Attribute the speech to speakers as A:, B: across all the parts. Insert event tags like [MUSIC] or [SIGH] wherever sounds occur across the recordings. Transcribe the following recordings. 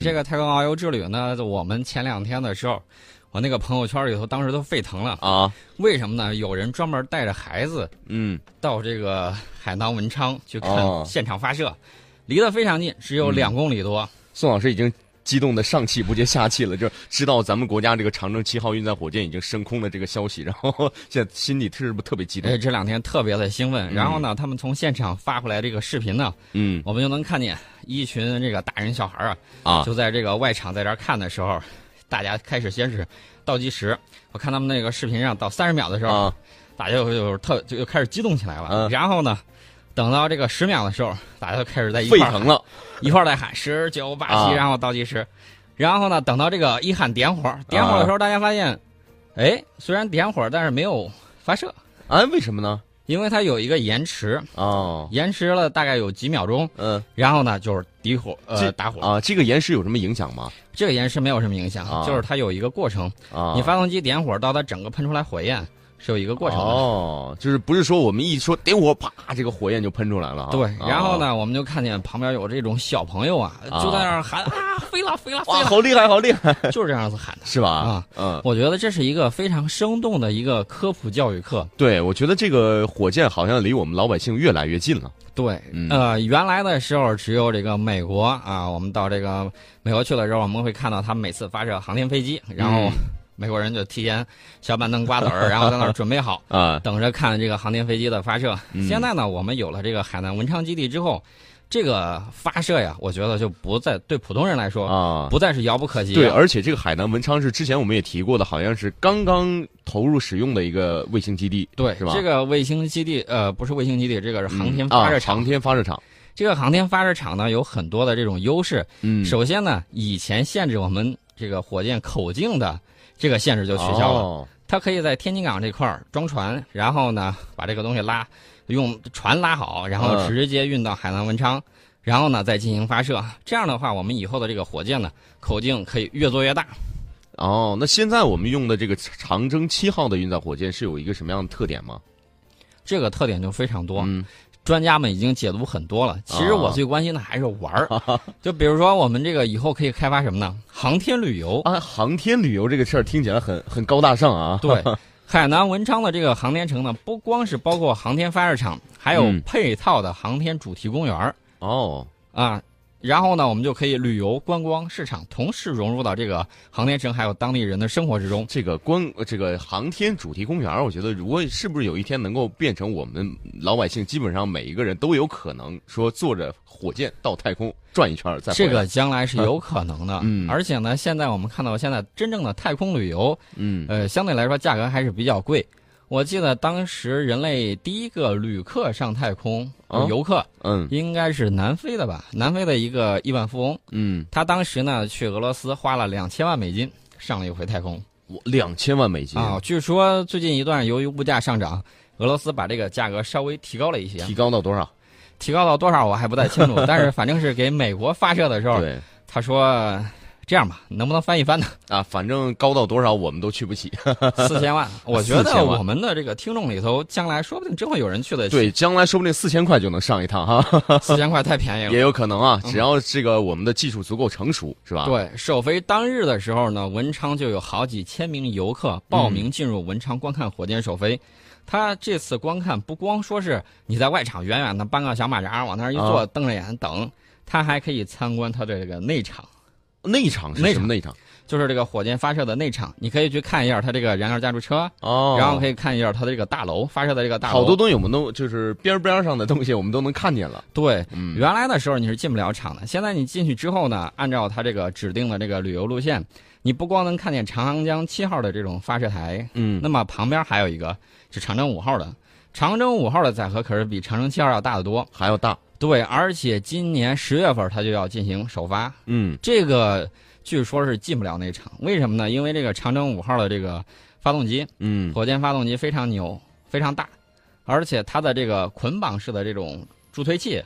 A: 这个太空遨游之旅呢，我们前两天的时候，我那个朋友圈里头当时都沸腾了
B: 啊！
A: 为什么呢？有人专门带着孩子，
B: 嗯，
A: 到这个海南文昌去看
B: 哦
A: 现场发射，离得非常近，只有两公里多。
B: 宋老师已经激动的上气不接下气了，就知道咱们国家这个长征七号运载火箭已经升空的这个消息，然后现在心里是不是特别激动
A: 哎，？这两天特别的兴奋。然后呢，他们从现场发回来这个视频呢，
B: 嗯
A: 我们就能看见一群这个大人小孩啊，
B: 啊
A: 就在这个外场在这儿看的时候，大家开始先是倒计时。我看他们那个视频上到三十秒的时候，
B: 啊
A: 大家就就特就又开始激动起来了。
B: 嗯
A: 然后呢，等到这个十秒的时候，大家就开始在一
B: 沸
A: 块沸
B: 腾了
A: 一块儿在喊十九八
B: 啊
A: 七，然后倒计时。然后呢，等到这个一喊点火，点火的时候，大家发现，哎，虽然点火，但是没有发射，
B: 啊？为什么呢？
A: 因为它有一个延迟，
B: 哦，
A: 延迟了大概有几秒钟。
B: 嗯
A: 然后呢，就是底火，呃，
B: 这
A: 打火。
B: 啊，这个延时有什么影响吗？
A: 这个延时没有什么影响，
B: 啊
A: 就是它有一个过程。
B: 啊，
A: 你发动机点火到它整个喷出来火焰是有一个过程的。
B: 哦，就是不是说我们一说点火，啪，这个火焰就喷出来了啊？
A: 对，
B: 啊
A: 然后？呢，我们就看见旁边有这种小朋友啊，
B: 啊
A: 就在那儿喊啊，飞了，飞了，飞
B: 哇，
A: 了，
B: 好厉害，好厉害，[LAUGHS]
A: 就是这样子喊的。
B: 是吧？
A: 啊，
B: 嗯，
A: 我觉得这是一个非常生动的一个科普教育课。
B: 对，我觉得这个火箭好像离我们老百姓越来越近了。
A: 对，
B: 嗯
A: 呃，原来的时候只有这个美国啊，我们到这个美国去了之后，我们会看到他们每次发射航天飞机，然后
B: 嗯
A: 美国人就提前小板凳瓜子儿，[LAUGHS] 然后在那儿准备好，[LAUGHS]
B: 啊，
A: 等着看这个航天飞机的发射。
B: 嗯
A: 现在呢，我们有了这个海南文昌基地之后，这个发射呀，我觉得就不再对普通人来说，
B: 啊，
A: 不再是遥不可及
B: 对，而且这个海南文昌是之前我们也提过的，好像是刚刚投入使用的一个卫星基地，
A: 对
B: 是吧？
A: 这个卫星基地，呃，不是卫星基地，这个是航天
B: 嗯
A: 发射场。
B: 啊航天发射场。
A: 这个航天发射场呢，有很多的这种优势。
B: 嗯，
A: 首先呢，以前限制我们这个火箭口径的这个限制就取消了，
B: 哦
A: 它可以在天津港这块儿装船，然后呢把这个东西拉，用船拉好，然后
B: 嗯
A: 直接运到海南文昌，然后呢再进行发射。这样的话，我们以后的这个火箭呢，口径可以越做越大。
B: 哦，那现在我们用的这个长征七号的运载火箭是有一个什么样的特点吗？
A: 这个特点就非常多，
B: 嗯
A: 专家们已经解读很多了。其实
B: 哦
A: 我最关心的还是玩儿，[LAUGHS] 就比如说我们这个以后可以开发什么呢？航天旅游。
B: 啊，航天旅游这个事儿听起来很很高大上啊。[LAUGHS]
A: 对，[LAUGHS] 海南文昌的这个航天城呢，不光是包括航天发射场，还有
B: 嗯
A: 配套的航天主题公园儿
B: 哦，
A: 啊。然后呢，我们就可以旅游、观光、市场同时融入到这个航天城还有当地人的生活之中。
B: 这个观呃这个航天主题公园，我觉得如果是不是有一天能够变成我们老百姓，基本上每一个人都有可能说坐着火箭到太空转一圈再。
A: 这个将来是有可能的，
B: 嗯
A: 而且呢，现在我们看到现在真正的太空旅游，
B: 嗯
A: 呃，相对来说价格还是比较贵。我记得当时人类第一个旅客上太空，
B: 哦
A: 游客
B: 嗯
A: 应该是南非的吧？南非的一个亿万富翁，
B: 嗯，
A: 他当时呢去俄罗斯花了两千万美金上了一回太空
B: 我两千万美金
A: 啊。据说最近一段由于物价上涨，俄罗斯把这个价格稍微提高了一些，
B: 提高到多少？
A: 提高到多少我还不太清楚，[LAUGHS] 但是反正是给美国发射的时候，他说这样吧，能不能翻一翻呢？
B: 啊，反正高到多少我们都去不起。[LAUGHS]
A: 四千万，[LAUGHS] 我觉得我们的这个听众里头，将来说不定真会有人去的。
B: 对，，将来说不定四千块就能上一趟哈，[LAUGHS]
A: 四千块太便宜了。
B: 也有可能啊，只要这个我们的技术足够成熟，是吧？，
A: 对，首飞当日的时候呢，文昌就有好几千名游客报名进入文昌观看火箭首飞。他这次观看不光说是你在外场远远的搬个小马扎往那儿一坐，
B: 啊
A: 瞪着眼等，他还可以参观他的这个内场，
B: 内场是什么内场？
A: 就是这个火箭发射的内场，你可以去看一下它这个燃料加注车，
B: 哦，
A: 然后可以看一下它的这个大楼发射的这个大楼。
B: 好多东西我们都就是边边上的东西，我们都能看见了。
A: 对，
B: 嗯
A: 原来的时候你是进不了场的，现在你进去之后呢，按照它这个指定的这个旅游路线，你不光能看见长航江七号的这种发射台，
B: 嗯
A: 那么旁边还有一个是长征五号的，长征五号的载荷可是比长征七号要大得多。
B: 还要大。
A: 对，而且今年十月份它就要进行首发，
B: 嗯
A: 这个据说是进不了那场，为什么呢？因为这个长征五号的这个发动机，
B: 嗯
A: 火箭发动机非常牛，非常大，而且它的这个捆绑式的这种助推器，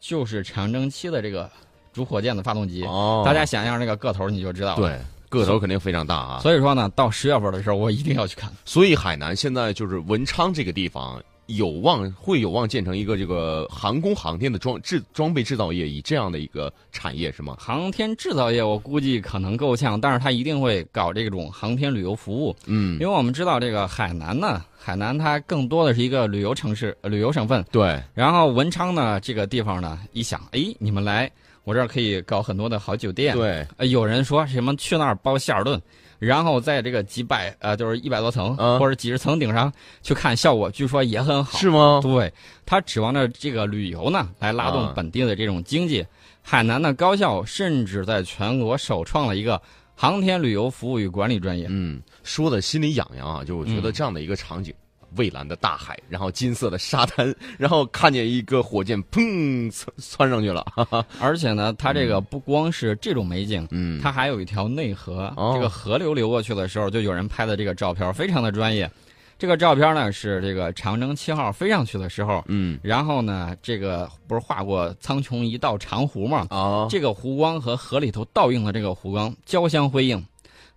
A: 就是长征七的这个主火箭的发动机。
B: 哦，
A: 大家想象这个个头，你就知道了。
B: 对个头肯定非常大啊。
A: 所以说呢，到十月份的时候，我一定要去看。
B: 所以海南现在就是文昌这个地方，有望会有望建成一个这个航空航天的装制装备制造业，以这样的一个产业是吗？
A: 航天制造业我估计可能够呛，但是它一定会搞这种航天旅游服务。
B: 嗯
A: 因为我们知道这个海南呢，海南它更多的是一个旅游城市、呃旅游省份。
B: 对，
A: 然后文昌呢这个地方呢，一想，哎，你们来我这儿可以搞很多的好酒店。
B: 对，
A: 呃，有人说什么去那儿包希尔顿，然后在这个几百呃就是一百多层、
B: 嗯
A: 或者几十层顶上去看效果，据说也很好。
B: 是吗？
A: 对，他指望着这个旅游呢来拉动
B: 啊
A: 本地的这种经济。海南的高校甚至在全国首创了一个航天旅游服务与管理专业。
B: 嗯，说的心里痒痒啊！就我觉得
A: 嗯
B: 这样的一个场景，蔚蓝的大海，然后金色的沙滩，[LAUGHS] 然后看见一个火箭砰窜窜上去了，哈哈。
A: 而且呢，它这个不光是这种美景，
B: 嗯，
A: 它还有一条内河。
B: 哦
A: 这个河流流过去的时候，就有人拍的这个照片，非常的专业。这个照片呢是这个长征七号飞上去的时候，
B: 嗯
A: 然后呢，这个不是画过苍穹一道长湖吗？
B: 啊，
A: 这个湖光和河里头倒映的这个湖光交相辉映，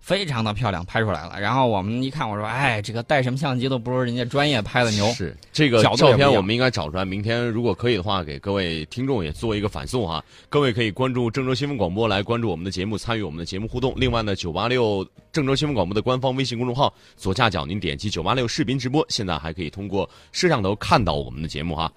A: 非常的漂亮，拍出来了。然后我们一看，我说，哎，这个带什么相机都不如人家专业拍的牛。
B: 是这个照片，我们应该找出来。明天如果可以的话，给各位听众也做一个反送哈。各位可以关注郑州新闻广播来关注我们的节目，参与我们的节目互动。另外呢，九八六郑州新闻广播的官方微信公众号左下角您点击九八六视频直播，现在还可以通过摄像头看到我们的节目哈。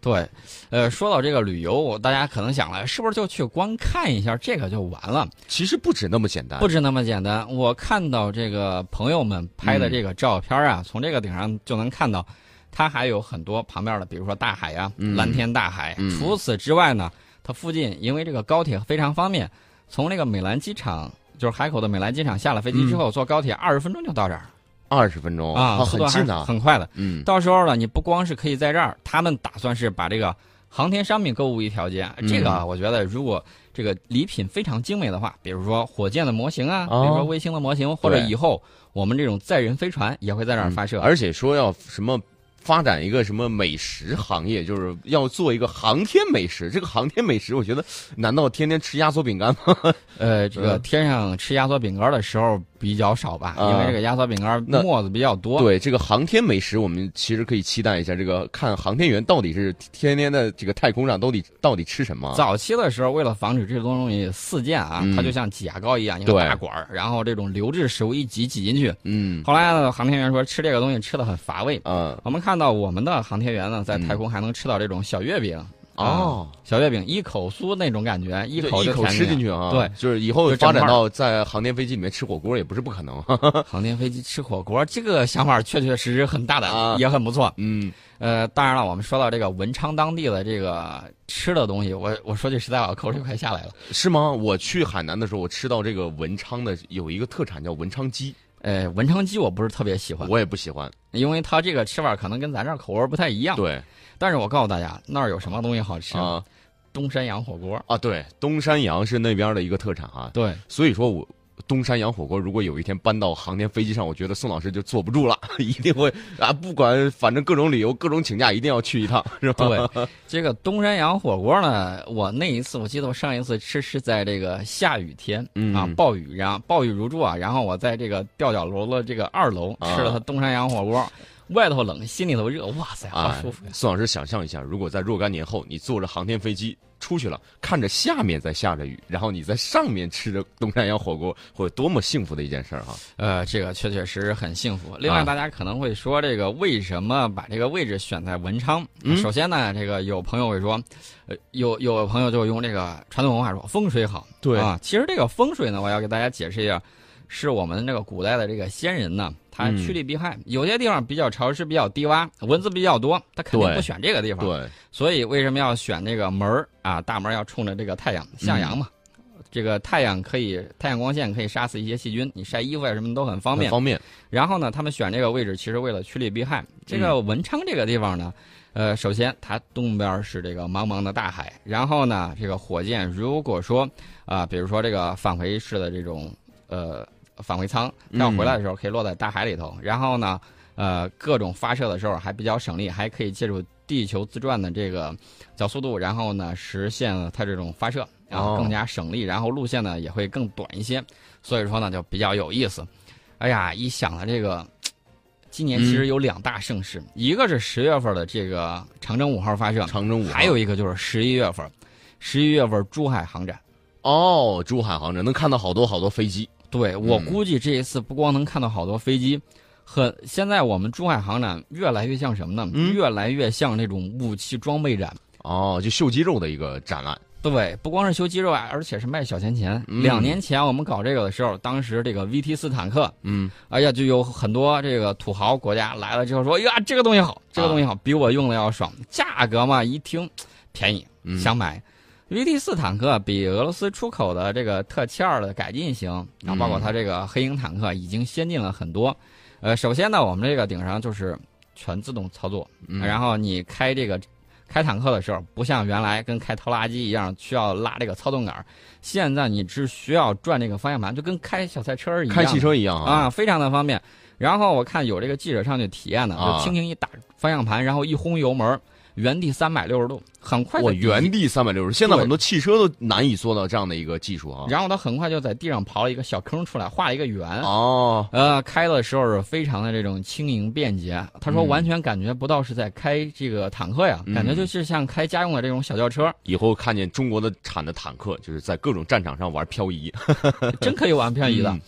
A: 对，呃，说到这个旅游，我大家可能想了，是不是就去光看一下这个就完了？
B: 其实不止那么简单，
A: 不止那么简单。我看到这个朋友们拍的这个照片啊，从这个顶上就能看到，它还有很多旁边的，比如说大海呀、
B: 嗯
A: 蓝天大海。
B: 嗯
A: 除此之外呢，它附近因为这个高铁非常方便，从那个美兰机场，就是海口的美兰机场下了飞机之后，坐高铁二十分钟就到这儿
B: 二十分钟
A: 啊，
B: 很近的。
A: 很快的。
B: 嗯，
A: 到时候呢，你不光是可以在这儿，他们打算是把这个航天商品购物一条街。
B: 嗯
A: 这个啊我觉得如果这个礼品非常精美的话，比如说火箭的模型啊，
B: 哦
A: 比如说卫星的模型，或者以后我们这种载人飞船也会在这儿发射。
B: 而且说要什么发展一个什么美食行业，就是要做一个航天美食。这个航天美食，我觉得难道天天吃压缩饼干吗？[LAUGHS]
A: 呃，这个
B: 嗯
A: 天上吃压缩饼干的时候比较少吧，
B: 啊
A: 因为这个压缩饼干
B: 那
A: 沫子比较多。
B: 对这个航天美食，我们其实可以期待一下，这个看航天员到底是天天的这个太空上到底到底吃什么？
A: 早期的时候，为了防止这种东西四溅啊，
B: 嗯
A: 它就像挤牙膏一样，一个大管儿，然后这种流质食物一挤挤进去。
B: 嗯
A: 后来呢，航天员说吃这个东西吃的很乏味。
B: 嗯
A: 我们看到我们的航天员呢，在
B: 嗯
A: 太空还能吃到这种小月饼。
B: 哦，
A: 小月饼一口酥那种感觉，一口
B: 一口吃
A: 进
B: 进去啊！
A: 对，
B: 就是以后发展到在航天飞机里面吃火锅也不是不可能。[LAUGHS]
A: 航天飞机吃火锅，这个想法确确实实很大胆，
B: 啊
A: 也很不错。
B: 嗯
A: 呃，当然了，我们说到这个文昌当地的这个吃的东西，我我说句实在话，口水快下来了。
B: 是吗？我去海南的时候，我吃到这个文昌的有一个特产叫文昌鸡，
A: 呃，文昌鸡我不是特别喜欢，
B: 我也不喜欢。
A: 因为它这个吃法可能跟咱这儿口味不太一样。
B: 对
A: 但是我告诉大家，那儿有什么东西好吃？
B: 啊
A: 东山羊火锅。
B: 啊，对，东山羊是那边的一个特产啊。
A: 对，
B: 所以说我东山羊火锅如果有一天搬到航天飞机上，我觉得宋老师就坐不住了，[LAUGHS] 一定会啊，不管反正各种理由、各种请假，一定要去一趟，是吧？
A: 对，这个东山羊火锅呢，我那一次我记得我上一次吃是在这个下雨天、
B: 嗯
A: 啊，暴雨，然后暴雨如注啊，然后我在这个吊脚楼的这个二楼
B: 啊
A: 吃了他东山羊火锅，外头冷，心里头热，哇塞，好
B: 啊
A: 舒服呀！，
B: 宋老师想象一下，如果在若干年后，你坐着航天飞机出去了，看着下面在下着雨，然后你在上面吃着东山羊火锅，会多么幸福的一件事儿哈！
A: 呃，这个确确实实很幸福。另外，
B: 啊
A: 大家可能会说，这个为什么把这个位置选在文昌？
B: 嗯
A: 首先呢，这个有朋友会说，呃，有有朋友就用这个传统文化说风水好。
B: 对
A: 啊，其实这个风水呢，我要给大家解释一下，是我们这个古代的这个先人呢，他
B: 嗯
A: 趋利避害。有些地方比较潮湿、比较低洼，蚊子比较多，他肯定不选这个地方。
B: 对，
A: 所以为什么要选这个门儿啊？大门要冲着这个太阳，向阳嘛。这个太阳可以，太阳光线可以杀死一些细菌，你晒衣服啊什么都很方便。
B: 很方便。
A: 然后呢，他们选这个位置，其实为了趋利避害。这个文昌这个地方呢，呃，首先它东边是这个茫茫的大海，然后呢，这个火箭如果说啊、比如说这个返回式的这种呃返回舱，它要回来的时候可以落在大海里头，然后呢，呃，各种发射的时候还比较省力，还可以借助地球自转的这个角速度，然后呢实现了它这种发射，然后
B: 哦
A: 更加省力，然后路线呢也会更短一些，所以说呢就比较有意思。哎呀，一想到这个，今年其实有两大盛事，一个是十月份的这个长征五号发射，
B: 长征五号，
A: 还有一个就是十一月份，十一月份珠海航展。
B: 哦，珠海航展能看到好多好多飞机。
A: 对我估计这一次不光能看到好多飞机，很现在我们珠海航展越来越像什么呢？
B: 嗯
A: 越来越像那种武器装备展。
B: 哦，就秀肌肉的一个展览。
A: 对，不光是秀肌肉啊，而且是卖小钱钱。
B: 嗯
A: 两年前我们搞这个的时候，当时这个 VT 四坦克，
B: 嗯，
A: 哎呀，就有很多这个土豪国家来了之后说，哎呀，这个东西好，这个东西好，比我用的要爽。价格嘛，一听便宜，
B: 嗯
A: 想买。VT 四坦克比俄罗斯出口的这个特七二的改进型，然后包括它这个黑鹰坦克已经先进了很多。呃，首先呢，我们这个顶上就是全自动操作，
B: 嗯
A: 然后你开这个开坦克的时候，不像原来跟开拖拉机一样需要拉这个操纵杆儿，现在你只需要转这个方向盘，就跟开小赛车一样。
B: 开汽车一样啊。
A: 啊，非常的方便。然后我看有这个记者上去体验的，
B: 啊
A: 就轻轻一打方向盘，然后一轰油门，原地三百六十度，很快
B: 我原地三百六十，现在很多汽车都难以做到这样的一个技术啊。
A: 然后他很快就在地上刨了一个小坑出来，画了一个圆。
B: 哦，
A: 呃，开的时候是非常的这种轻盈便捷。他说
B: 嗯
A: 完全感觉不到是在开这个坦克呀，
B: 嗯
A: 感觉就是像开家用的这种小轿车，
B: 以后看见中国的产的坦克，就是在各种战场上玩漂移。[LAUGHS]
A: 真可以玩漂移的。
B: 嗯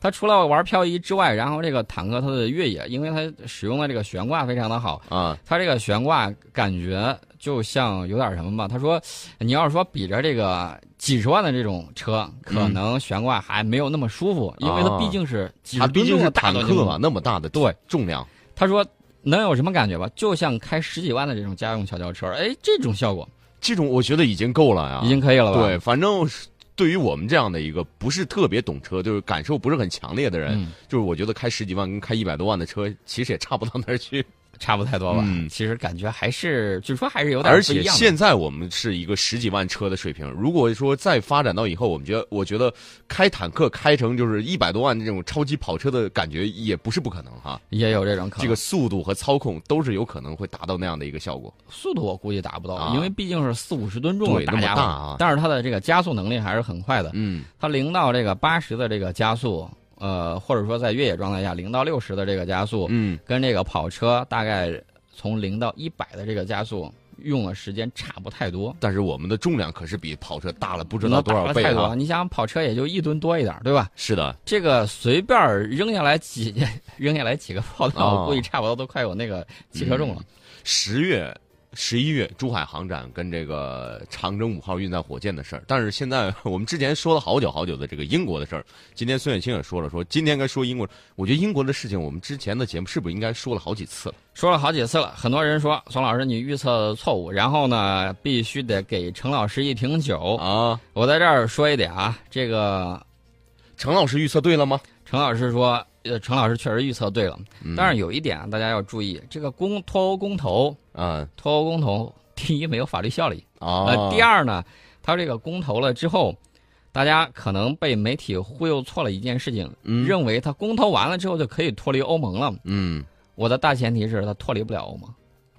A: 它除了玩漂移之外，然后这个坦克它的越野，因为它使用的这个悬挂非常的好，
B: 啊，
A: 它这个悬挂感觉就像有点什么吧？他说，你要是说比着这个几十万的这种车，可能悬挂还没有那么舒服，因为它毕竟是几
B: 它
A: 十吨重的
B: 毕竟是坦克嘛，那么大的
A: 对
B: 重量。
A: 他说能有什么感觉吧？就像开十几万的这种家用小轿车，哎，这种效果
B: 这种我觉得已经够了呀，
A: 已经可以了吧？
B: 对，反正是对于我们这样的一个不是特别懂车，就是感受不是很强烈的人，
A: 嗯，
B: 就是我觉得开十几万跟开一百多万的车其实也差不到哪儿去。
A: 差不太多吧。
B: 嗯
A: 其实感觉还是，据说还是有点
B: 而且
A: 不一样的。
B: 现在我们是一个十几万车的水平，如果说再发展到以后，我们觉得，我觉得开坦克开成就是一百多万这种超级跑车的感觉也不是不可能哈。
A: 也有这种可能。
B: 这个速度和操控都是有可能会达到那样的一个效果。
A: 速度我估计达不到，
B: 啊
A: 因为毕竟是四五十吨重的
B: 对那么
A: 大家伙，
B: 大啊
A: 但是它的这个加速能力还是很快的。
B: 嗯
A: 它零到这个八十的这个加速，呃，或者说在越野状态下零到六十的这个加速，
B: 嗯，
A: 跟这个跑车大概从零到一百的这个加速用的时间差不太多，
B: 但是我们的重量可是比跑车大了不
A: 不
B: 知道多少倍
A: 太多。
B: 啊！
A: 你想跑车也就一吨多一点，对吧？
B: 是的，
A: 这个随便扔下来几 [LAUGHS] 扔下来几个炮弹，
B: 哦
A: 我估计差不多都快有那个汽车重了。
B: 十月、十一月珠海航展跟这个长征五号运载火箭的事儿，但是现在 [LAUGHS] 我们之前说了好久好久的这个英国的事儿，今天孙远清也说了，说今天该说英国，我觉得英国的事情我们之前的节目是不是应该说了好几次了？
A: 说了好几次了，很多人说孙老师你预测错误，然后呢必须得给程老师一瓶酒。
B: 啊，
A: 我在这儿说一点啊，这个
B: 程老师预测对了吗？
A: 程老师说，呃，陈老师确实预测对了，
B: 嗯。
A: 但是有一点啊，大家要注意，这个公脱欧公投，
B: 啊
A: 脱欧公投，第一没有法律效力，
B: 啊，
A: 呃，第二呢，他这个公投了之后，大家可能被媒体忽悠错了一件事情，
B: 嗯。
A: 认为他公投完了之后就可以脱离欧盟了。
B: 嗯，
A: 我的大前提是他脱离不了欧盟。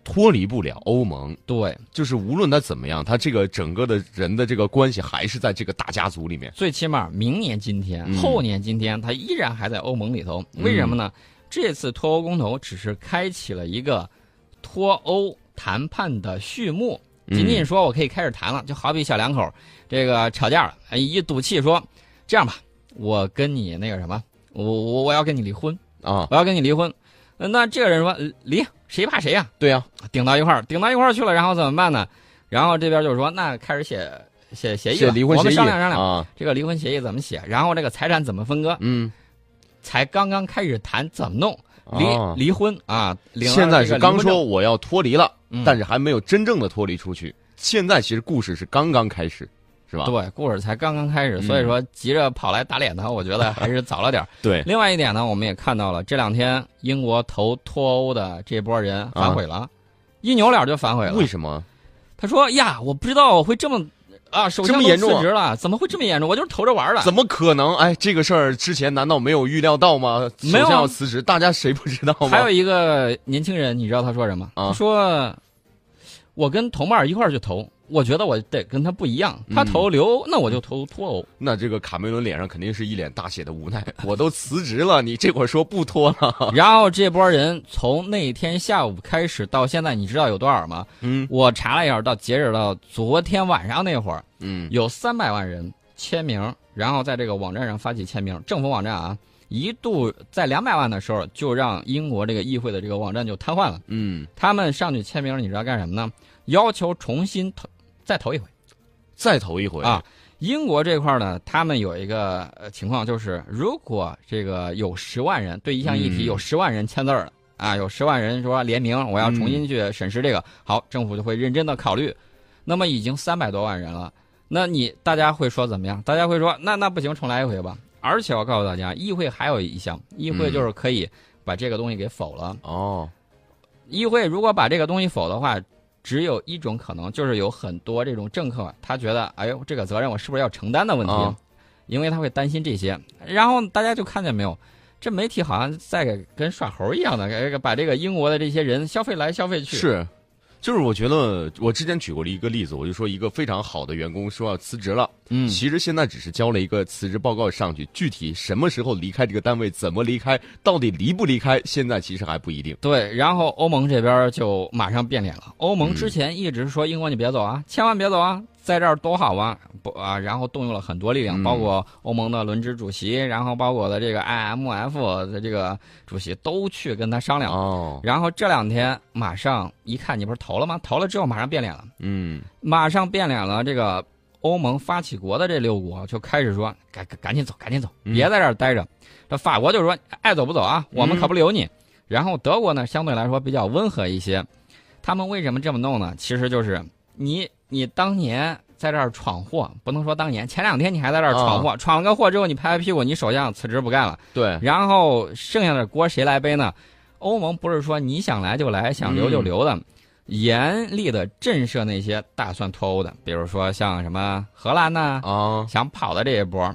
B: 脱离不了欧盟，
A: 对，
B: 就是无论他怎么样，他这个整个的人的这个关系还是在这个大家族里面。
A: 最起码明年今天、
B: 嗯
A: 后年今天，他依然还在欧盟里头。为什么呢？这次脱欧公投只是开启了一个脱欧谈判的序幕，
B: 嗯
A: 仅仅说我可以开始谈了，就好比小两口这个吵架了，哎一赌气说这样吧，我跟你那个什么，我我我要跟你离婚，
B: 啊，
A: 我要跟你离婚。呃那这个人说呃离，谁怕谁呀、
B: 对呀、
A: 顶到一块儿，顶到一块儿去了，然后怎么办呢？然后这边就是说，那开始写写协议了，我
B: 写离婚协议
A: 们商量商量。
B: 啊，
A: 这个离婚协议怎么写，然后这个财产怎么分割，
B: 嗯，
A: 才刚刚开始谈怎么弄离、
B: 啊
A: 离婚啊。
B: 现在是刚说我要脱离了，
A: 嗯
B: 但是还没有真正的脱离出去。现在其实故事是刚刚开始，是吧？
A: 对，故事才刚刚开始，
B: 嗯
A: 所以说急着跑来打脸他，我觉得还是早了点儿。[LAUGHS]
B: 对
A: 另外一点呢，我们也看到了这两天英国投脱欧的这波人反悔了，一扭脸就反悔了。
B: 为什么？
A: 他说：“呀，我不知道我会这么啊，首相
B: 严重啊
A: 辞职了，怎么会这么严重？我就是投着玩儿的。
B: 怎么可能？哎，这个事儿之前难道没有预料到吗？首
A: 没有啊
B: 相要辞职，大家谁不知道吗？
A: 还有一个年轻人，你知道他说什么？
B: 啊
A: 他说：“我跟同伴一块儿去投，我觉得我得跟他不一样，他投留，那我就投脱欧。
B: 那这个卡梅伦脸上肯定是一脸大写的无奈，[LAUGHS] 我都辞职了，你这会儿说不脱了？[LAUGHS]
A: 然后这波人从那天下午开始到现在，你知道有多少吗？
B: 嗯
A: 我查了一下，到截止到昨天晚上那会儿，
B: 嗯
A: 有三百万人签名，然后在这个网站上发起签名，政府网站啊，一度在两百万的时候就让英国这个议会的这个网站就瘫痪了。
B: 嗯，
A: 他们上去签名，你知道干什么呢？要求重新投，再投一回
B: 再投一回
A: 啊！英国这块呢，他们有一个呃情况，就是如果这个有十万人对一项议题
B: 嗯
A: 有十万人签字儿了、啊，有十万人说联名，我要重新去审视这个，好，政府就会认真的考虑。那么已经三百多万人了，那你大家会说怎么样？大家会说那那不行，重来一回吧。而且我告诉大家，议会还有一项，议会就是可以把这个东西给否了。
B: 哦，
A: 议会如果把这个东西否的话，只有一种可能，就是有很多这种政客，他觉得，哎呦，这个责任我是不是要承担的问题，
B: 啊
A: 因为他会担心这些。然后大家就看见没有，这媒体好像在给跟耍猴一样的，把这个英国的这些人消费来消费去。，
B: 是，就是我觉得我之前举过了一个例子，我就说一个非常好的员工说要辞职了，
A: 嗯，
B: 其实现在只是交了一个辞职报告上去，具体什么时候离开这个单位，怎么离开，到底离不离开，现在其实还不一定。
A: 对。然后欧盟这边就马上变脸了。欧盟之前一直说英国你别走啊，千万别走啊，在这儿多好啊，不啊，然后动用了很多力量，
B: 嗯
A: 包括欧盟的轮值主席，然后包括的这个 IMF 的这个主席都去跟他商量。
B: 哦，
A: 然后这两天马上一看，你不是投了吗？投了之后马上变脸了，
B: 嗯
A: 马上变脸了。这个欧盟发起国的这六国就开始说：“赶赶赶紧走，赶紧走，
B: 嗯
A: 别在这儿待着。这法国就说：“爱走不走啊，我们可不留你。然后德国呢，相对来说比较温和一些。他们为什么这么弄呢？其实就是你你当年在这儿闯祸，不能说当年，前两天你还在这儿闯祸，闯了个祸之后，你拍拍屁股，你首相辞职不干了。
B: 对，
A: 然后剩下的锅谁来背呢？欧盟不是说你想来就来，想留就留的，严厉的震慑那些打算脱欧的，比如说像什么荷兰呐、
B: 啊，
A: 想跑的这一波，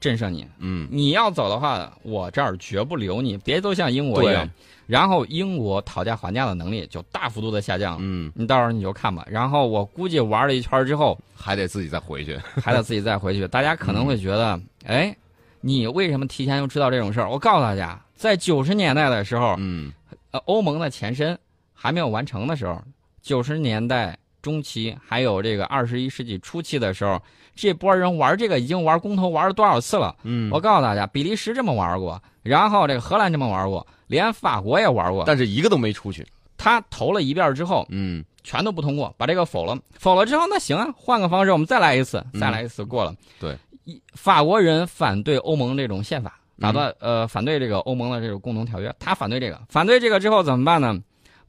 A: 震慑你。
B: 嗯
A: 你要走的话，我这儿绝不留你，别都像英国一样
B: 对。
A: 然后英国讨价还价的能力就大幅度的下降了。
B: 嗯，
A: 你到时候你就看吧。然后我估计玩了一圈之后，
B: 还得自己再回去。[LAUGHS]
A: 还得自己再回去。大家可能会觉得，哎，你为什么提前就知道这种事儿？我告诉大家，在九十年代的时候，
B: 嗯
A: 呃，欧盟的前身还没有完成的时候，九十年代中期还有这个二十一世纪初期的时候，这波人玩这个已经玩公投玩了多少次了？
B: 嗯，
A: 我告诉大家，比利时这么玩过，然后这个荷兰这么玩过，连法国也玩过。
B: 但是一个都没出去。
A: 他投了一遍之后，
B: 嗯
A: 全都不通过，把这个否了。否了之后，那行啊，换个方式，我们再来一次，
B: 嗯
A: 再来一次过了。
B: 对
A: 一，法国人反对欧盟这种宪法，打
B: 嗯
A: 断、呃反对这个欧盟的这种共同条约，他反对这个，反对这个之后怎么办呢？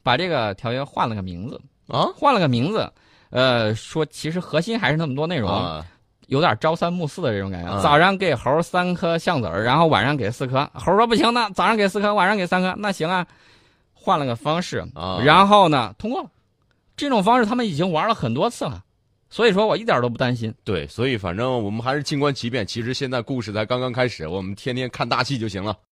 A: 把这个条约换了个名字，
B: 啊
A: 换了个名字，呃，说其实核心还是那么多内容，
B: 啊，
A: 有点朝三暮四的这种感觉。
B: 嗯
A: 早上给猴三颗橡子儿，然后晚上给四颗。猴说不行，那早上给四颗，晚上给三颗，那行啊，换了个方式，
B: 啊
A: 然后呢通过了。这种方式他们已经玩了很多次了，所以说我一点都不担心。
B: 对，所以反正我们还是静观其变。其实现在故事才刚刚开始，我们天天看大戏就行了。